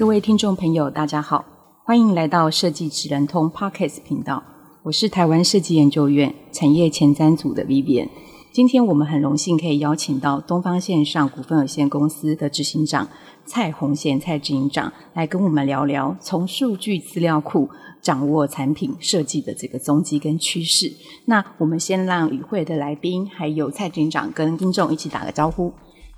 各位听众朋友，大家好，欢迎来到设计职人通 Podcast 频道。我是台湾设计研究院产业前瞻组的 Vivian。今天我们很荣幸可以邀请到东方线上股份有限公司的执行长蔡宏贤蔡执行长来跟我们聊聊从数据资料库掌握产品设计的这个踪迹跟趋势。那我们先让与会的来宾还有蔡执行长跟听众一起打个招呼。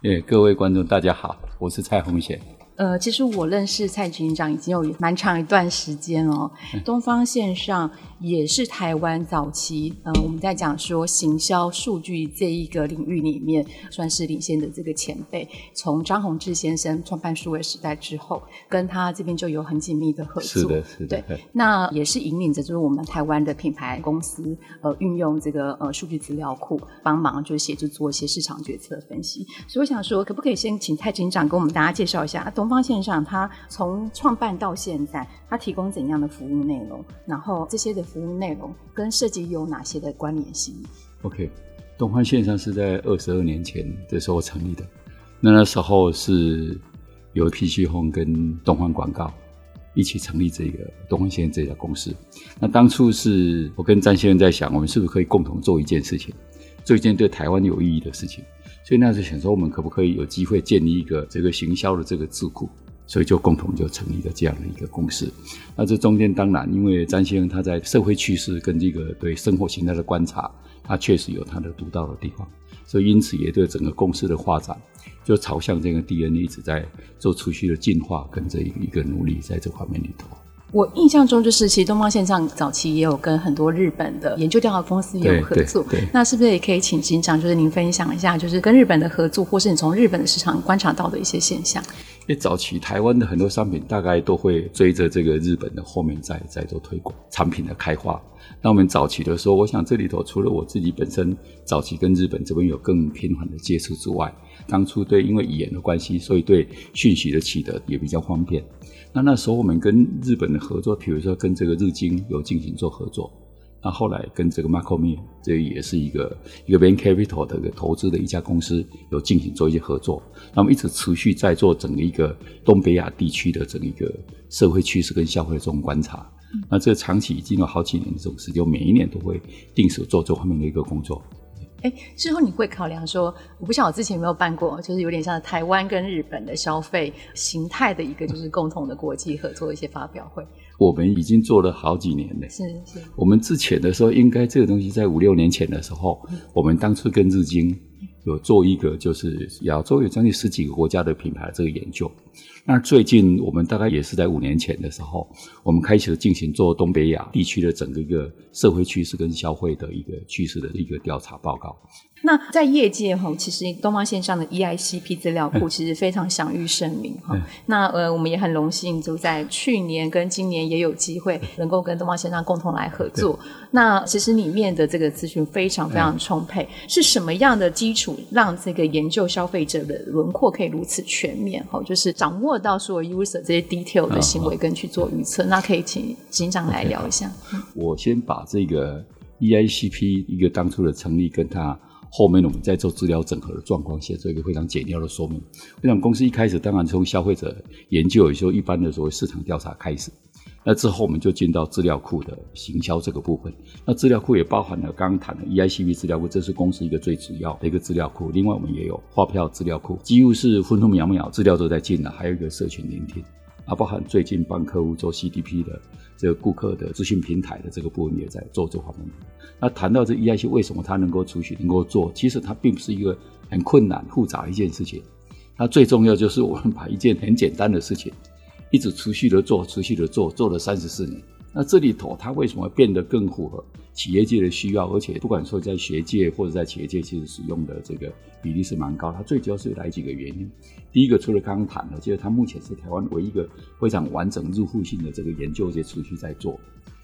诶，各位观众大家好，我是蔡宏贤。呃，其实我认识蔡局长已经有蛮长一段时间了。东方线上也是台湾早期，嗯、呃，我们在讲说行销数据这一个领域里面，算是领先的这个前辈。从张宏志先生创办数位时代之后，跟他这边就有很紧密的合作。是的，是的。对，那也是引领着就是我们台湾的品牌公司，呃，运用这个呃数据资料库帮忙，就是协助做一些市场决策分析。所以我想说，可不可以先请蔡警长跟我们大家介绍一下？东方线上，它从创办到现在，它提供怎样的服务内容？然后这些的服务内容跟设计有哪些的关联性？OK，东方线上是在二十二年前的时候成立的。那那时候是由 PC Home 跟东方广告一起成立这个东方线这家公司。那当初是我跟詹先生在想，我们是不是可以共同做一件事情，做一件对台湾有意义的事情？所以那时候想说，我们可不可以有机会建立一个这个行销的这个智库？所以就共同就成立了这样的一个公司。那这中间当然，因为詹先生他在社会趋势跟这个对生活形态的观察，他确实有他的独到的地方。所以因此也对整个公司的发展，就朝向这个 DNA 一直在做持续的进化跟这一个努力，在这方面里头。我印象中就是，其实东方线上早期也有跟很多日本的研究调查公司也有合作。那是不是也可以请执行长，就是您分享一下，就是跟日本的合作，或是你从日本的市场观察到的一些现象？因为早期台湾的很多商品大概都会追着这个日本的后面在在做推广产品的开发。那我们早期的时候，我想这里头除了我自己本身早期跟日本这边有更频繁的接触之外，当初对因为语言的关系，所以对讯息的取得也比较方便。那那时候我们跟日本的合作，比如说跟这个日经有进行做合作。那后来跟这个 m a c o m i 这也是一个一个 Venture Capital 的一个投资的一家公司，有进行做一些合作。那么一直持续在做整个一个东北亚地区的整个一个社会趋势跟消费的这种观察。嗯、那这长期已经有好几年的这种时间，每一年都会定时做这方面的一个工作。哎，之后你会考量说，我不晓得我之前有没有办过，就是有点像台湾跟日本的消费形态的一个，就是共同的国际合作一些发表会。我们已经做了好几年了。是是。我们之前的时候，应该这个东西在五六年前的时候，嗯、我们当初跟日经有做一个，就是亚洲有将近十几个国家的品牌的这个研究。那最近我们大概也是在五年前的时候，我们开始进行做东北亚地区的整个一个社会趋势跟消费的一个趋势的一个调查报告。那在业界哈，其实东方线上的 EICP 资料库其实非常享誉盛名哈。嗯、那呃，我们也很荣幸，就在去年跟今年也有机会能够跟东方线上共同来合作。那其实里面的这个资讯非常非常充沛，嗯、是什么样的基础让这个研究消费者的轮廓可以如此全面哈？就是掌握到所有 user 这些 detail 的行为跟去做预测。哦、那可以请执行长来聊一下。Okay, 我先把这个 EICP 一个当初的成立跟他。后面我们在做资料整合的状况，先做一个非常简要的说明。我想公司一开始当然从消费者研究，也就一般的所谓市场调查开始。那之后我们就进到资料库的行销这个部分。那资料库也包含了刚刚谈的 EICP 资料库，这是公司一个最主要的一个资料库。另外我们也有发票资料库，几乎是分分秒秒资料都在进了。还有一个社群聆听。啊，包含最近帮客户做 CDP 的这个顾客的资讯平台的这个部分也在做这方面。那谈到这 EIC 为什么它能够出去能够做？其实它并不是一个很困难复杂的一件事情。它最重要就是我们把一件很简单的事情，一直持续的做，持续的做，做了三十四年，那这里头它为什么变得更符合企业界的需要？而且不管说在学界或者在企业界，其实使用的这个比例是蛮高。它最主要是有哪几个原因？第一个，除了刚刚谈的，就是它目前是台湾唯一一个非常完整入户性的这个研究，也持续在做。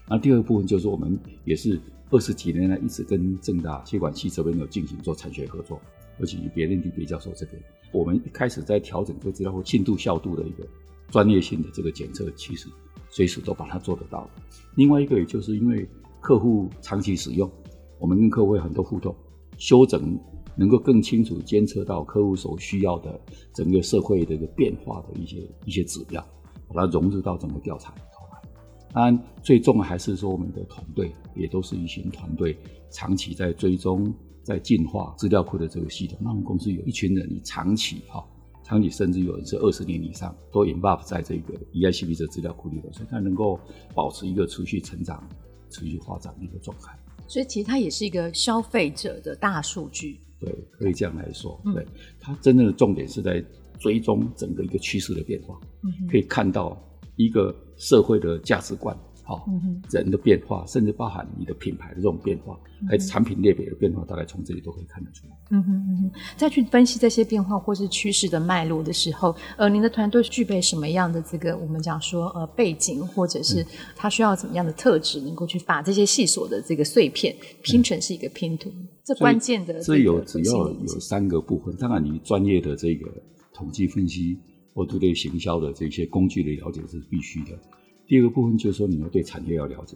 那第二部分就是我们也是二十几年来一直跟正大企管系这边有进行做产学合作，而且与别人的别教授这边，我们一开始在调整就知道进度效度的一个专业性的这个检测，其实。随时都把它做得到。另外一个，也就是因为客户长期使用，我们跟客户有很多互动，修整能够更清楚监测到客户所需要的整个社会的一个变化的一些一些指标，把它融入到整个调查里头来。当然，最重要还是说我们的团队也都是一群团队，长期在追踪、在进化资料库的这个系统。那我们公司有一群人，你长期哈。长期甚至有人是二十年以上都 involve 在这个 EICP 这资料库里头，所以它能够保持一个持续成长、持续发展的一个状态。所以其实它也是一个消费者的大数据。对，可以这样来说。对，它真正的重点是在追踪整个一个趋势的变化，嗯、可以看到一个社会的价值观。好，人的变化，甚至包含你的品牌的这种变化，还有产品类别的变化，大概从这里都可以看得出来。嗯哼嗯哼，再去分析这些变化或是趋势的脉络的时候，呃，您的团队具备什么样的这个我们讲说呃背景，或者是它需要怎么样的特质，能够去把这些细琐的这个碎片拼成是一个拼图？嗯、这关键的这有只要有三个部分，当然你专业的这个统计分析或者对行销的这些工具的了解是必须的。第二个部分就是说，你要对产业要了解；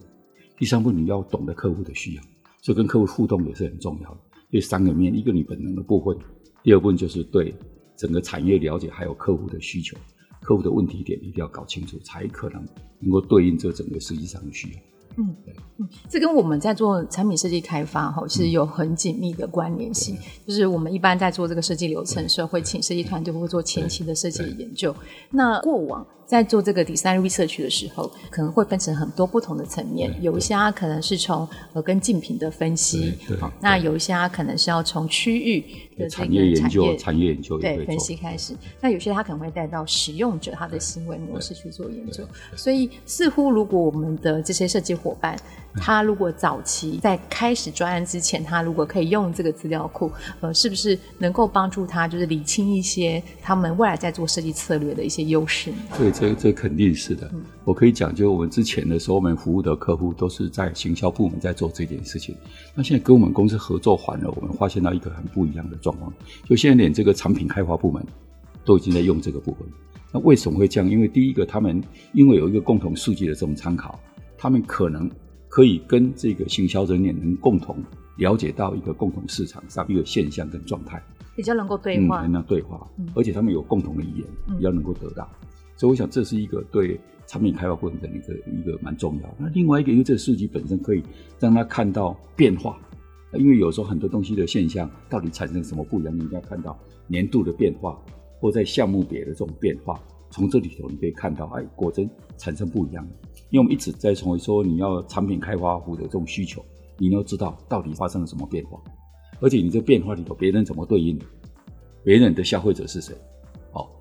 第三部分你要懂得客户的需要，所以跟客户互动也是很重要的。这三个面，一个你本能的部分，第二部分就是对整个产业了解，还有客户的需求、客户的问题点一定要搞清楚，才可能能够对应这整个实际上的需要。嗯，对，嗯，这跟我们在做产品设计开发哈，是有很紧密的关联性。就是我们一般在做这个设计流程的时候，会请设计团队会做前期的设计研究。那过往在做这个 design research 的时候，可能会分成很多不同的层面。有一些它可能是从呃跟竞品的分析，那有一些它可能是要从区域的这个产业研究、产业研究对分析开始。那有些它可能会带到使用者他的行为模式去做研究。所以似乎如果我们的这些设计伙伴，他如果早期在开始专案之前，他如果可以用这个资料库，呃，是不是能够帮助他就是理清一些他们未来在做设计策略的一些优势？对，这这肯定是的。嗯、我可以讲，就我们之前的时候，我们服务的客户都是在行销部门在做这件事情。那现在跟我们公司合作完了，我们发现到一个很不一样的状况，就现在连这个产品开发部门都已经在用这个部分。那为什么会这样？因为第一个，他们因为有一个共同数据的这种参考，他们可能。可以跟这个行销人员能共同了解到一个共同市场上一个现象跟状态，比较能够对话，嗯，能对话，嗯、而且他们有共同的语言，比较能够得到。所以我想这是一个对产品开发过程的一个一个蛮重要。那另外一个，因为这个数据本身可以让他看到变化，因为有时候很多东西的现象到底产生什么不一样，你应该看到年度的变化，或在项目别的这种变化。从这里头你可以看到，哎，果真产生不一样。因为我们一直在从说，你要产品开发户的这种需求，你要知道到底发生了什么变化，而且你这变化里头别人怎么对应，别人的消费者是谁，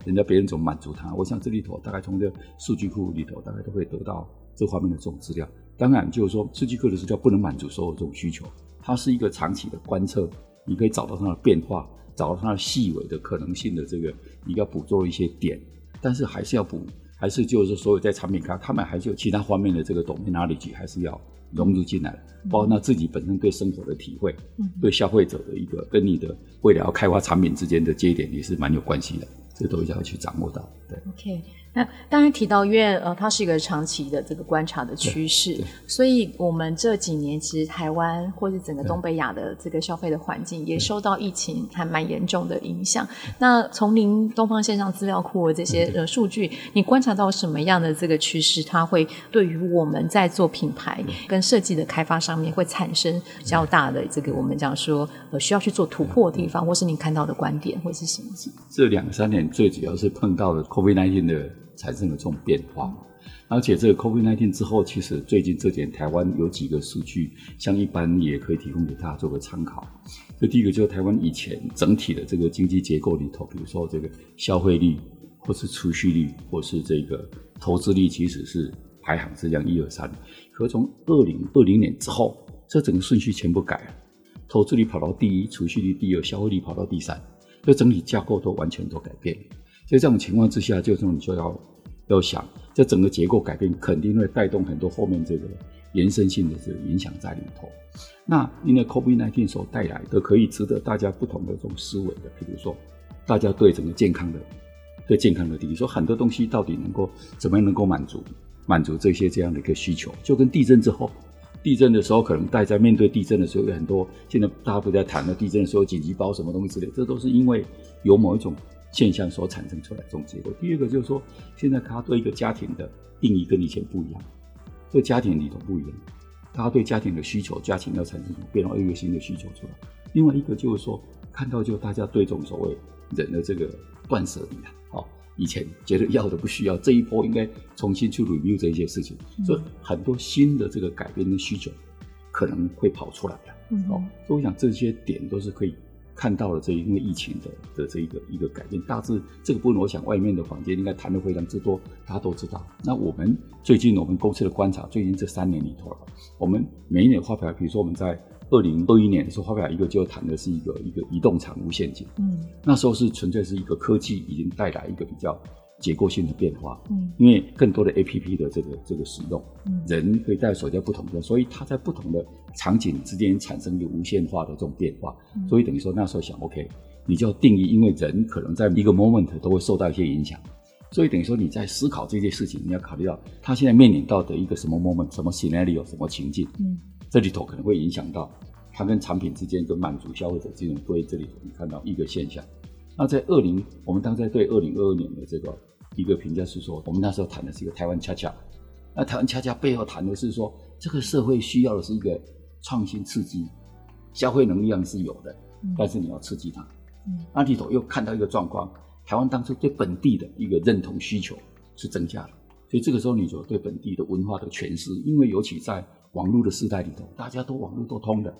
人家别人怎么满足他？我想这里头大概从这数据库里头大概都会得到这方面的这种资料。当然，就是说数据库的资料不能满足所有这种需求，它是一个长期的观测，你可以找到它的变化，找到它的细微的可能性的这个，你要捕捉一些点。但是还是要补，还是就是说，所有在产品开，他们还是有其他方面的这个 domain knowledge，还是要融入进来，包括他自己本身对生活的体会，嗯、对消费者的一个跟你的未来要开发产品之间的接点也是蛮有关系的，这都要去掌握到。对，OK。那当然提到，因为呃，它是一个长期的这个观察的趋势，所以我们这几年其实台湾或是整个东北亚的这个消费的环境也受到疫情还蛮严重的影响。那从您东方线上资料库的这些呃数据，你观察到什么样的这个趋势？它会对于我们在做品牌跟设计的开发上面会产生较大的这个我们讲说呃需要去做突破的地方，或是您看到的观点或是什么？这两三年最主要是碰到了 COVID-19 的。产生了这种变化，而且这个 COVID-19 之后，其实最近这几年台湾有几个数据，像一般也可以提供给大家做个参考。这第一个，就是台湾以前整体的这个经济结构里头，比如说这个消费力，或是储蓄率，或是这个投资率，其实是排行是这样一二三。可从二零二零年之后，这整个顺序全部改了，投资率跑到第一，储蓄率第二，消费率跑到第三，这整体架构都完全都改变。所以这种情况之下，就是你就要要想，这整个结构改变肯定会带动很多后面这个延伸性的这个影响在里头。那因为 COVID-19 所带来的，可以值得大家不同的这种思维的，比如说，大家对整个健康的。对健康的定义，说很多东西到底能够怎么样能够满足满足这些这样的一个需求，就跟地震之后，地震的时候可能大家面对地震的时候有很多，现在大家不在谈了，地震的时候紧急包什么东西之类，这都是因为有某一种现象所产生出来这种结果。第二个就是说，现在他对一个家庭的定义跟以前不一样，这个家庭里头不一样，大家对家庭的需求，家庭要产生什么变化，一个新的需求出来。另外一个就是说，看到就大家对这种所谓人的这个断舍离啊。以前觉得要的不需要，这一波应该重新去 review 这一些事情，嗯、所以很多新的这个改变的需求可能会跑出来的。嗯，哦，所以我想这些点都是可以看到了，这因为疫情的的这一个一个改变，大致这个部分，我想外面的房间应该谈的非常之多，大家都知道。那我们最近我们公司的观察，最近这三年里头，我们每一年发表，比如说我们在。二零二一年的时候，发表一个就谈的是一个一个移动产物陷阱。嗯，那时候是纯粹是一个科技已经带来一个比较结构性的变化。嗯，因为更多的 APP 的这个这个使用，嗯，人可以带手在不同的，所以它在不同的场景之间产生一个无限化的这种变化。嗯，所以等于说那时候想，OK，你就要定义，因为人可能在一个 moment 都会受到一些影响，所以等于说你在思考这件事情，你要考虑到他现在面临到的一个什么 moment，什么 scenario，什么情境。嗯。这里头可能会影响到它跟产品之间跟满足消费者这种对这里头你看到一个现象。那在二零，我们当时在对二零二二年的这个一个评价是说，我们那时候谈的是一个台湾恰恰。那台湾恰恰背后谈的是说，这个社会需要的是一个创新刺激，消费能力量是有的，但是你要刺激它。那里头又看到一个状况，台湾当初对本地的一个认同需求是增加了，所以这个时候你就对本地的文化的诠释，因为尤其在网络的时代里头，大家都网络都通的，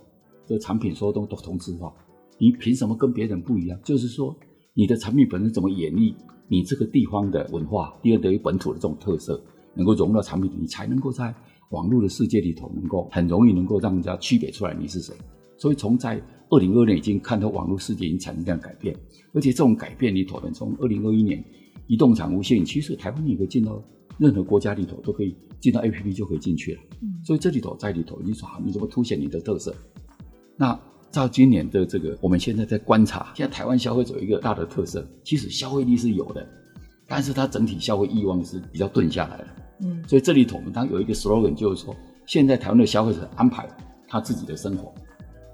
这产品说都都同质化，你凭什么跟别人不一样？就是说，你的产品本身怎么演绎你这个地方的文化，第二等于本土的这种特色，能够融入到产品里，你才能够在网络的世界里头，能够很容易能够让人家区别出来你是谁。所以从在二零二二年已经看到网络世界已经产生这样改变，而且这种改变里头呢，从二零二一年移动产物线，其实台湾也可以进到。任何国家里头都可以进到 APP 就可以进去了，嗯，所以这里头在里头你说好，你怎么凸显你的特色？那照今年的这个，我们现在在观察，现在台湾消费者有一个大的特色，其实消费力是有的，但是它整体消费欲望是比较钝下来的，嗯，所以这里头我们当有一个 slogan 就是说，现在台湾的消费者安排他自己的生活，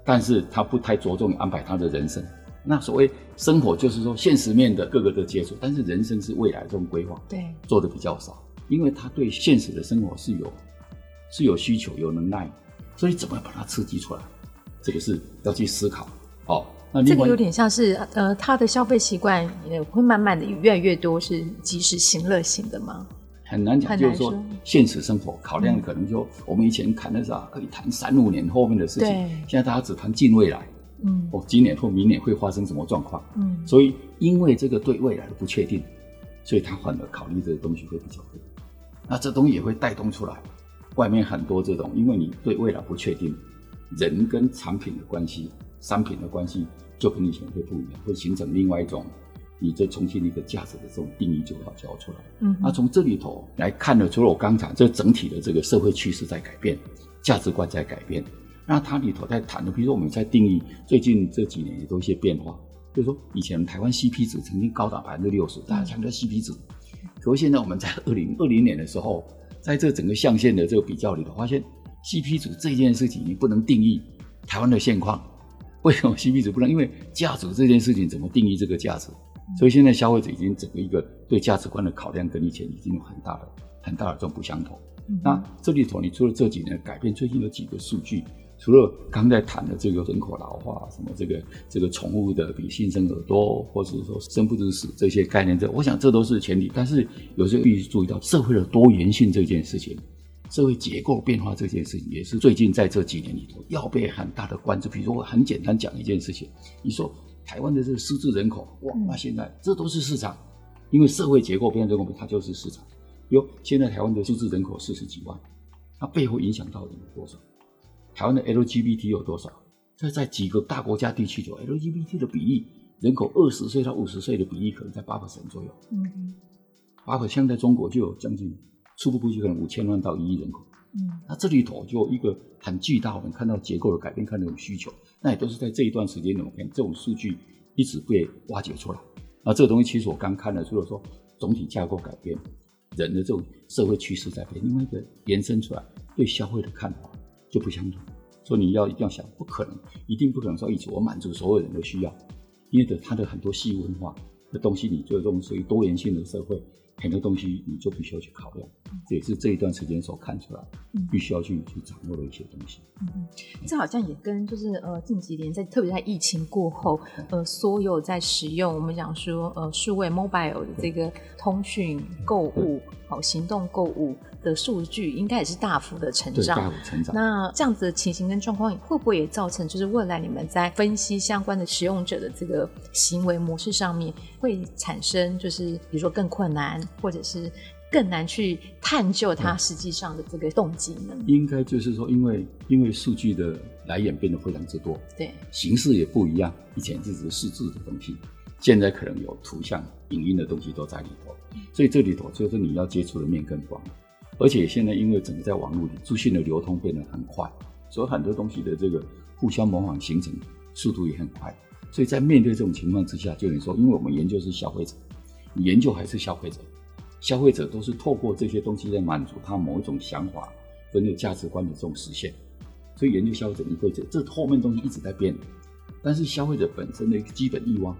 但是他不太着重于安排他的人生。那所谓生活就是说现实面的各个的接触，但是人生是未来这种规划，对，做的比较少。因为他对现实的生活是有是有需求、有能耐，所以怎么把它刺激出来？这个是要去思考。哦，那这个有点像是呃，他的消费习惯也会慢慢的越来越多是及时行乐型的吗？很难讲，就是说现实生活考量可能就、嗯、我们以前谈的是啊，可以谈三五年后面的事情，现在大家只谈近未来。嗯，哦，今年或明年会发生什么状况？嗯，所以因为这个对未来的不确定，所以他反而考虑这个东西会比较多。那这东西也会带动出来，外面很多这种，因为你对未来不确定，人跟产品的关系、商品的关系就跟以前会不一样，会形成另外一种，你这重新一个价值的这种定义就要交出来。嗯，那从这里头来看呢，除了我刚才这整体的这个社会趋势在改变，价值观在改变，那它里头在谈的，比如说我们在定义最近这几年也都一些变化，就是说以前台湾 CP 值曾经高达百分之六十，大家强调 CP 值。可是现在我们在二零二零年的时候，在这整个象限的这个比较里头，发现 CP 组这件事情你不能定义台湾的现况。为什么 CP 组不能？因为价值这件事情怎么定义这个价值？所以现在消费者已经整个一个对价值观的考量跟以前已经有很大的、很大的这种不相同。那这里头，你除了这几年改变，最近有几个数据。除了刚才谈的这个人口老化，什么这个这个宠物的比新生儿多，或者说生不如死这些概念，这我想这都是前提。但是有时候必须注意到社会的多元性这件事情，社会结构变化这件事情，也是最近在这几年里头要被很大的关注。比如说我很简单讲一件事情，你说台湾的这个失智人口，哇，那现在这都是市场，因为社会结构变成这个，它就是市场。比如现在台湾的数字人口四十几万，那背后影响到的有多少？台湾的 LGBT 有多少？在在几个大国家地区，就 LGBT 的比例，人口二十岁到五十岁的比例可能在八 percent 左右。嗯，八 percent 在中国就有将近初步估计可能五千万到一亿人口。嗯，那这里头就一个很巨大，我们看到结构的改变，看到有需求，那也都是在这一段时间里面，这种数据一直被挖掘出来。那这个东西其实我刚看了，除了说总体架构改变，人的这种社会趋势在变，另外一个延伸出来对消费的看法就不相同。所以你要一定要想，不可能，一定不可能说一直我满足所有人的需要，因为的它的很多细分化的东西，你就这种属于多元性的社会。很多东西你就必须要去考量，这也是这一段时间所看出来，必须要去去掌握的一些东西。嗯，这好像也跟就是呃近几年在特别在疫情过后，呃所有在使用我们讲说呃数位 mobile 的这个通讯购物好行动购物的数据，应该也是大幅的成长。大幅成长。那这样子的情形跟状况，会不会也造成就是未来你们在分析相关的使用者的这个行为模式上面，会产生就是比如说更困难？或者是更难去探究它实际上的这个动机呢？应该就是说，因为因为数据的来源变得非常之多，对，形式也不一样。以前只是数字的东西，现在可能有图像、影音的东西都在里头，所以这里头就是你要接触的面更广。而且现在因为整个在网络里资讯的流通变得很快，所以很多东西的这个互相模仿形成速度也很快。所以在面对这种情况之下，就等于说，因为我们研究是消费者，你研究还是消费者。消费者都是透过这些东西在满足他某一种想法跟那个价值观的这种实现，所以研究消费者，你会觉得这后面东西一直在变，但是消费者本身的一个基本欲望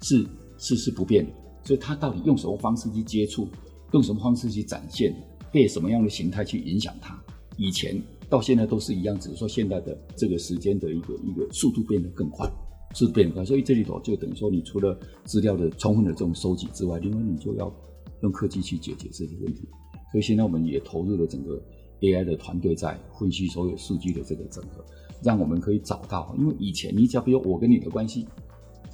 是是是不变的，所以他到底用什么方式去接触，用什么方式去展现，被什么样的形态去影响它，以前到现在都是一样，只是说现在的这个时间的一个一个速度变得更快，速度变快，所以这里头就等于说，你除了资料的充分的这种收集之外，另外你就要。用科技去解决这些问题，所以现在我们也投入了整个 AI 的团队在分析所有数据的这个整合，让我们可以找到。因为以前你只要比如我跟你的关系，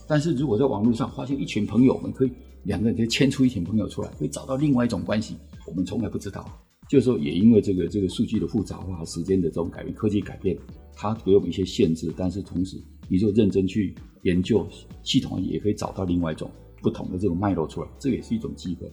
但是如果在网络上发现一群朋友，我们可以两个人可以牵出一群朋友出来，可以找到另外一种关系，我们从来不知道。就是说，也因为这个这个数据的复杂化、时间的这种改变、科技改变，它给我们一些限制，但是同时你就认真去研究系统，也可以找到另外一种不同的这种脉络出来，这也是一种机会。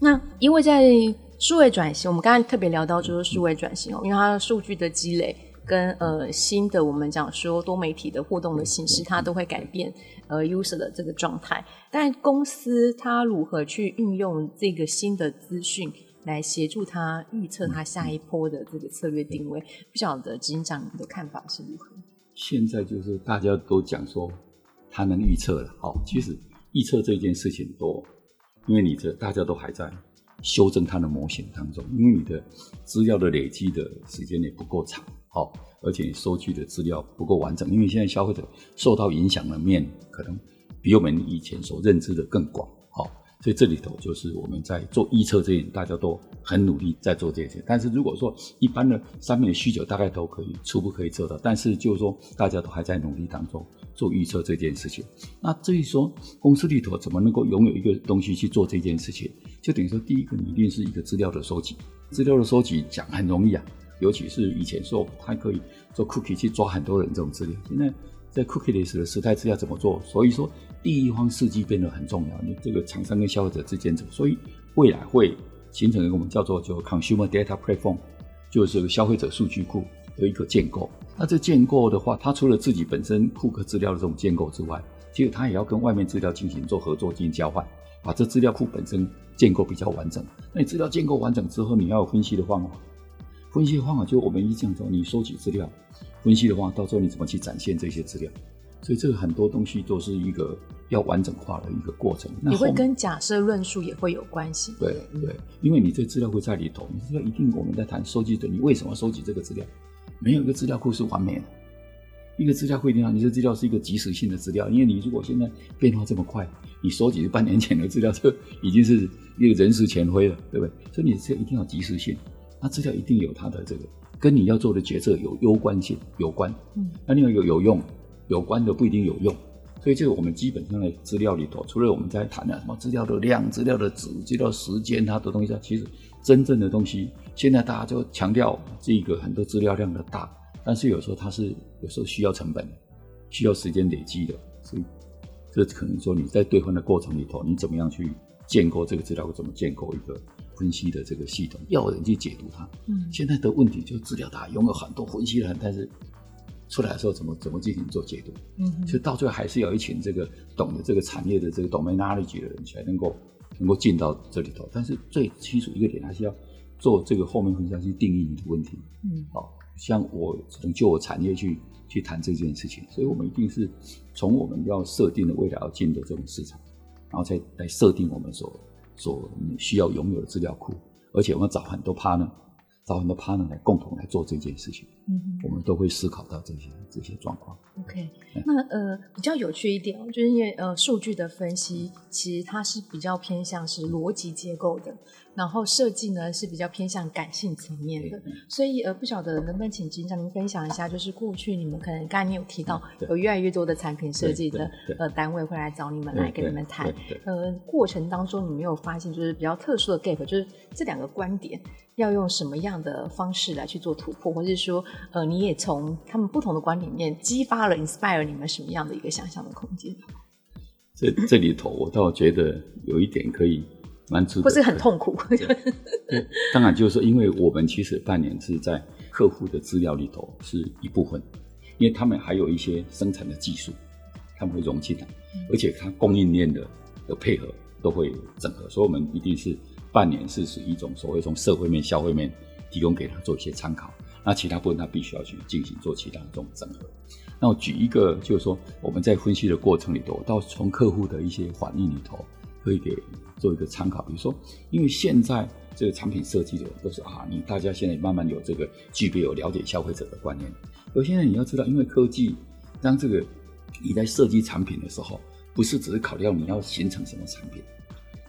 那因为在数位转型，我们刚才特别聊到就是数位转型哦，因为它的数据的积累跟呃新的我们讲说多媒体的互动的形式，它都会改变呃 user 的这个状态。但公司它如何去运用这个新的资讯来协助他预测他下一波的这个策略定位？不晓得执行长你的看法是如何？现在就是大家都讲说他能预测了，好，其实预测这件事情多。因为你这大家都还在修正他的模型当中，因为你的资料的累积的时间也不够长，好，而且你收据的资料不够完整，因为现在消费者受到影响的面可能比我们以前所认知的更广，好，所以这里头就是我们在做预测这一点，大家都很努力在做这些。但是如果说一般的上面的需求大概都可以初步可以做到，但是就是说大家都还在努力当中。做预测这件事情，那至于说公司里头怎么能够拥有一个东西去做这件事情，就等于说第一个你一定是一个资料的收集，资料的收集讲很容易啊，尤其是以前说它可以做 cookie 去抓很多人这种资料，现在在 cookie 的时代之下怎么做？所以说第一方数据变得很重要，你这个厂商跟消费者之间走，所以未来会形成一个我们叫做就 consumer data platform，就是消费者数据库的一个建构。那这建构的话，它除了自己本身库克资料的这种建构之外，其实它也要跟外面资料进行做合作进行交换，把这资料库本身建构比较完整。那你资料建构完整之后，你要有分析的方法。分析的方法就我们一讲说，你收集资料，分析的话，到时候你怎么去展现这些资料？所以这个很多东西都是一个要完整化的一个过程。你会跟假设论述也会有关系。对对，因为你这资料会在里头，你资料一定我们在谈收集的，你为什么收集这个资料？没有一个资料库是完美的，一个资料库一定要，你这资料是一个即时性的资料，因为你如果现在变化这么快，你收集半年前的资料就已经是一个人事前灰了，对不对？所以你这一定要即时性，那资料一定有它的这个跟你要做的决策有攸关性有关，嗯，那另外一个有用，有关的不一定有用，所以，就是我们基本上的资料里头，除了我们在谈的什么资料的量、资料的质、资料时间，它的东西，其实真正的东西，现在大家就强调这个很多资料量的大，但是有时候它是有时候需要成本，需要时间累积的，所以这可能说你在兑换的过程里头，你怎么样去建构这个资料，怎么建构一个分析的这个系统，要有人去解读它。嗯，现在的问题就是资料大，拥有很多分析的人，但是。出来的时候怎么怎么进行做解读？嗯哼，所以到最后还是有一群这个懂得这个产业的这个 domain knowledge 的人才能够能够进到这里头。但是最基础一个点还是要做这个后面分析去定义你的问题。嗯，好，像我只能就我产业去去谈这件事情，所以我们一定是从我们要设定的未来要进的这种市场，然后再来设定我们所所需要拥有的资料库，而且我们找很多 partner。找很多 partner 来共同来做这件事情，嗯哼，我们都会思考到这些这些状况。OK，嗯，那呃比较有趣一点，就是因为呃数据的分析其实它是比较偏向是逻辑结构的。然后设计呢是比较偏向感性层面的，所以呃不晓得能不能请执行长您分享一下，就是过去你们可能刚才你有提到有越来越多的产品设计的呃单位会来找你们来跟你们谈，呃过程当中你没有发现就是比较特殊的 gap，就是这两个观点要用什么样的方式来去做突破，或者是说呃你也从他们不同的观点里面激发了 inspire 你们什么样的一个想象的空间？这这里头我倒觉得有一点可以。蛮值得，不是很痛苦。对，当然就是说，因为我们其实半年是在客户的资料里头是一部分，因为他们还有一些生产的技术，他们会融进来，而且它供应链的的配合都会整合，所以我们一定是半年是属于一种所谓从社会面、消费面提供给他做一些参考，那其他部分他必须要去进行做其他的这种整合。那我举一个，就是说我们在分析的过程里头，到从客户的一些反应里头。可以给做一个参考，比如说，因为现在这个产品设计的都是啊，你大家现在慢慢有这个具备有了解消费者的观念。而现在你要知道，因为科技让这个你在设计产品的时候，不是只是考虑到你要形成什么产品，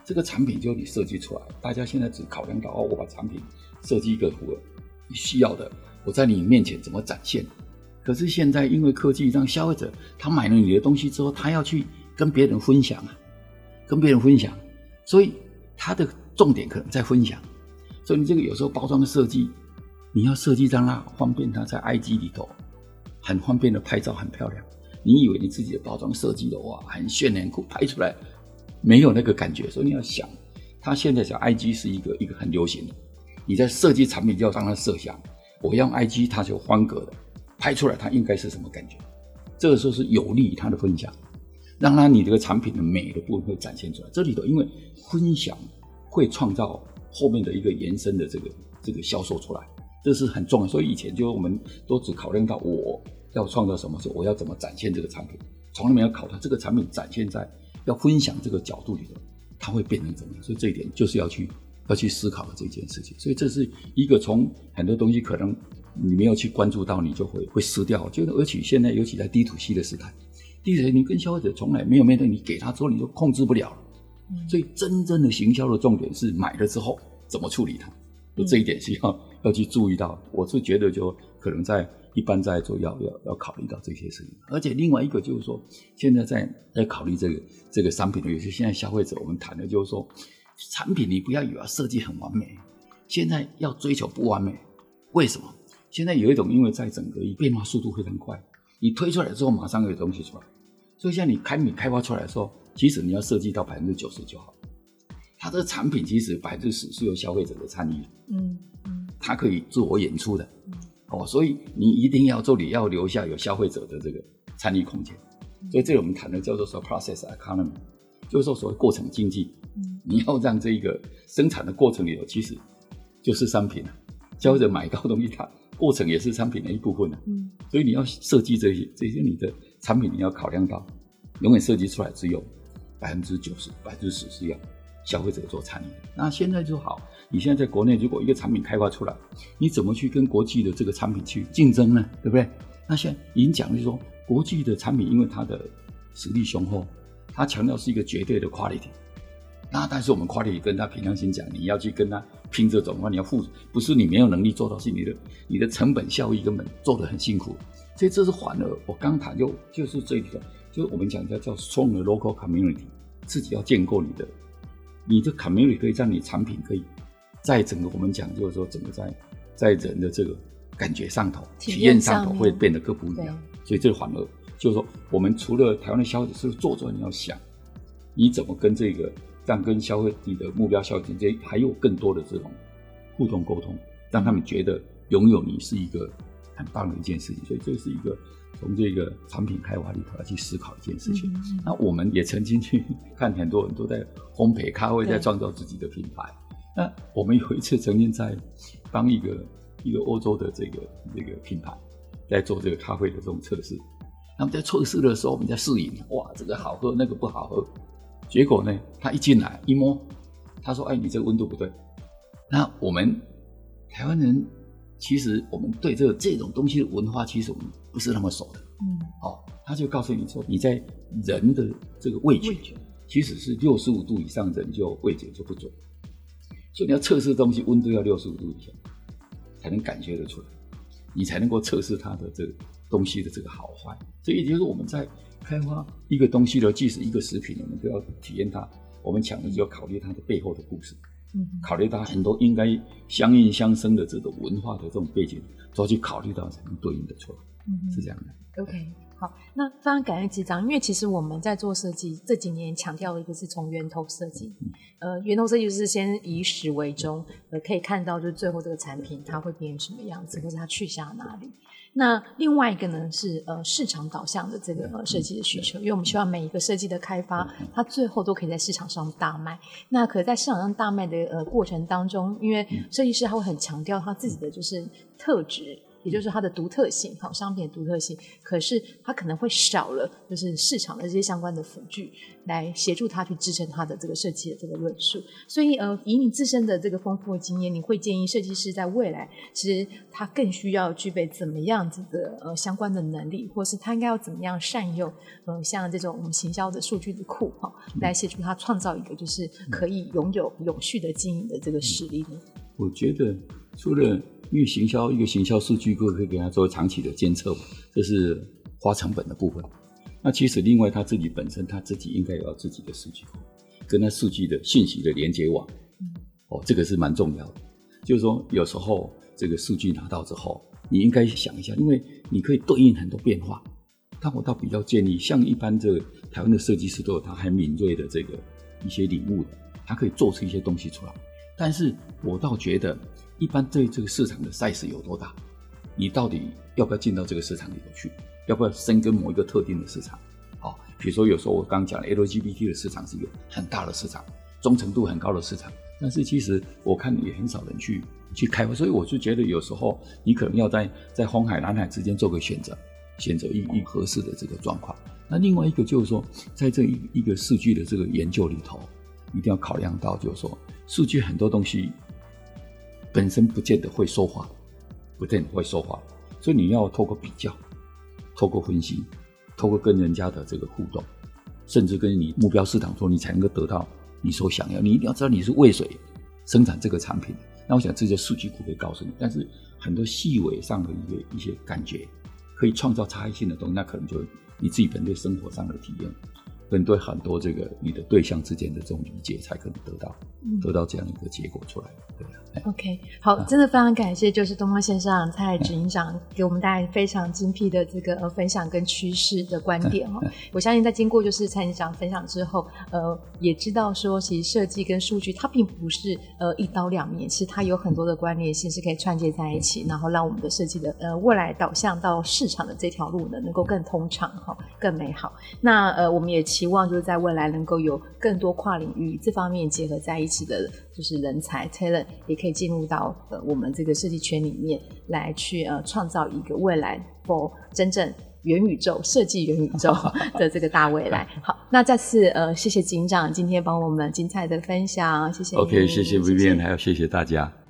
这个产品就你设计出来，大家现在只考量到哦，我把产品设计一个符合需要的，我在你面前怎么展现。可是现在因为科技让消费者他买了你的东西之后，他要去跟别人分享啊。跟别人分享，所以它的重点可能在分享。所以你这个有时候包装的设计，你要设计让它方便，它在 IG 里头很方便的拍照，很漂亮。你以为你自己的包装设计的哇，很炫很酷，拍出来没有那个感觉。所以你要想，它现在讲 IG 是一个一个很流行的，你在设计产品就要让它设想，我要用 IG 它是有方格的，拍出来它应该是什么感觉？这个时候是有利于它的分享。让它你这个产品的美的部分会展现出来。这里头因为分享会创造后面的一个延伸的这个这个销售出来，这是很重要。所以以前就我们都只考量到我要创造什么时候，我要怎么展现这个产品，从来没有考虑这个产品展现在要分享这个角度里头，它会变成怎么样。所以这一点就是要去要去思考的这件事情。所以这是一个从很多东西可能你没有去关注到，你就会会失掉。就而且现在尤其在 D to C 的时代。第一，你跟消费者从来没有面对，你给他之后你就控制不了，所以真正的行销的重点是买了之后怎么处理它，就这一点是要 要去注意到。我是觉得就可能在一般在做要要要考虑到这些事情，而且另外一个就是说，现在在在考虑这个这个商品的，有些现在消费者我们谈的就是说，产品你不要以为设计很完美，现在要追求不完美，为什么？现在有一种因为在整个变化速度非常快，你推出来之后马上有东西出来。所以，像你产品开发出来的时候，其实你要设计到百分之九十就好。它这个产品其实百分之十是由消费者的参与，嗯嗯，它可以自我演出的，嗯、哦，所以你一定要做，你要留下有消费者的这个参与空间。嗯、所以，这里我们谈的叫做说 process economy，就是说所谓过程经济。嗯，你要让这个生产的过程里头，其实就是商品了。消费者买到东西，它过程也是商品的一部分了。嗯，所以你要设计这些，这些你的。产品你要考量到，永远设计出来只有百分之九十、百分之十是要消费者做参与。那现在就好，你现在在国内，如果一个产品开发出来，你怎么去跟国际的这个产品去竞争呢？对不对？那现在已经讲就是说，国际的产品因为它的实力雄厚，它强调是一个绝对的 quality。那但是我们 quality 跟他平常心讲，你要去跟他拼这种话，你要付，不是你没有能力做到，是你的你的成本效益根本做得很辛苦。所以这是反而我刚谈就就是这一个就是我们讲叫叫 strong 的 local community，自己要建构你的，你的 community 可以让你产品可以在整个我们讲就是说整个在在人的这个感觉上头、体验上头会变得更不一样。所以这个反而就是说，我们除了台湾的消费者是做出来，你要想你怎么跟这个让跟消费你的目标消费者还有更多的这种互动沟通，让他们觉得拥有你是一个很棒的一件事情。所以这是一个。从这个产品开发里头来去思考一件事情，那我们也曾经去 看很多人都在烘焙咖啡，在创造自己的品牌。那我们有一次曾经在帮一个一个欧洲的这个这个品牌在做这个咖啡的这种测试。那么在测试的时候，我们在试饮，哇，这个好喝，那个不好喝。结果呢，他一进来一摸，他说：“哎，你这个温度不对。”那我们台湾人。其实我们对这个这种东西的文化，其实我们不是那么熟的。嗯，哦，他就告诉你说，你在人的这个味觉，味觉其实是六十五度以上，人就味觉就不准。所以你要测试东西，温度要六十五度以下，才能感觉得出来，你才能够测试它的这个东西的这个好坏。所以也就是我们在开发一个东西的，即使一个食品，我们都要体验它。我们讲的就要考虑它的背后的故事。考虑到很多应该相应相生的这种文化的这种背景，都要去考虑到才能对应的出来，嗯、是这样的。OK，好，那非常感谢机长，因为其实我们在做设计这几年强调的一个是从源头设计，嗯、呃，源头设计就是先以始为终，呃，可以看到就是最后这个产品它会变成什么样子，或者它去向哪里。那另外一个呢是呃市场导向的这个呃设计的需求，因为我们希望每一个设计的开发，它最后都可以在市场上大卖。那可在市场上大卖的呃过程当中，因为设计师他会很强调他自己的就是特质。也就是它的独特性，好，商品的独特性，可是它可能会少了，就是市场的这些相关的辅具来协助他去支撑他的这个设计的这个论述。所以，呃，以你自身的这个丰富的经验，你会建议设计师在未来，其实他更需要具备怎么样子的呃相关的能力，或是他应该要怎么样善用，呃，像这种我们行销的数据的库哈，来协助他创造一个就是可以拥有永续的经营的这个实力呢？我觉得除了因为行销一个行销数据库可以给他做长期的监测嘛，这是花成本的部分。那其实另外他自己本身他自己应该有自己的数据库，跟他数据的信息的连接网。哦，这个是蛮重要的。就是说有时候这个数据拿到之后，你应该想一下，因为你可以对应很多变化。但我倒比较建议，像一般这个台湾的设计师都有他很敏锐的这个一些领悟的，他可以做出一些东西出来。但是我倒觉得。一般对这个市场的 size 有多大？你到底要不要进到这个市场里头去？要不要深耕某一个特定的市场？好，比如说有时候我刚讲的 LGBT 的市场是一个很大的市场，忠诚度很高的市场，但是其实我看也很少人去去开发，所以我就觉得有时候你可能要在在红海、蓝海之间做个选择，选择一一合适的这个状况。那另外一个就是说，在这一一个数据的这个研究里头，一定要考量到，就是说数据很多东西。本身不见得会说话，不见得会说话，所以你要透过比较，透过分析，透过跟人家的这个互动，甚至跟你目标市场说，你才能够得到你所想要。你一定要知道你是为谁生产这个产品。那我想这些数据库可以告诉你，但是很多细微上的一个一些感觉，可以创造差异性的东西，那可能就你自己本对生活上的体验。跟对很多这个你的对象之间的这种理解，才可能得到、嗯、得到这样一个结果出来。对，OK，好，真的非常感谢，就是东方先生蔡执行长给我们带来非常精辟的这个呃分享跟趋势的观点哈。我相信在经过就是蔡执行长分享之后，呃，也知道说其实设计跟数据它并不是呃一刀两面，其实它有很多的关联性是可以串接在一起，然后让我们的设计的呃未来导向到市场的这条路呢能够更通畅哈，更美好。那呃我们也。期望就是在未来能够有更多跨领域这方面结合在一起的，就是人才 talent 也可以进入到呃我们这个设计圈里面来去呃创造一个未来 for 真正元宇宙设计元宇宙的这个大未来。好，那再次呃谢谢警长今天帮我们精彩的分享，谢谢。OK，谢谢 Vivian，还有谢谢大家。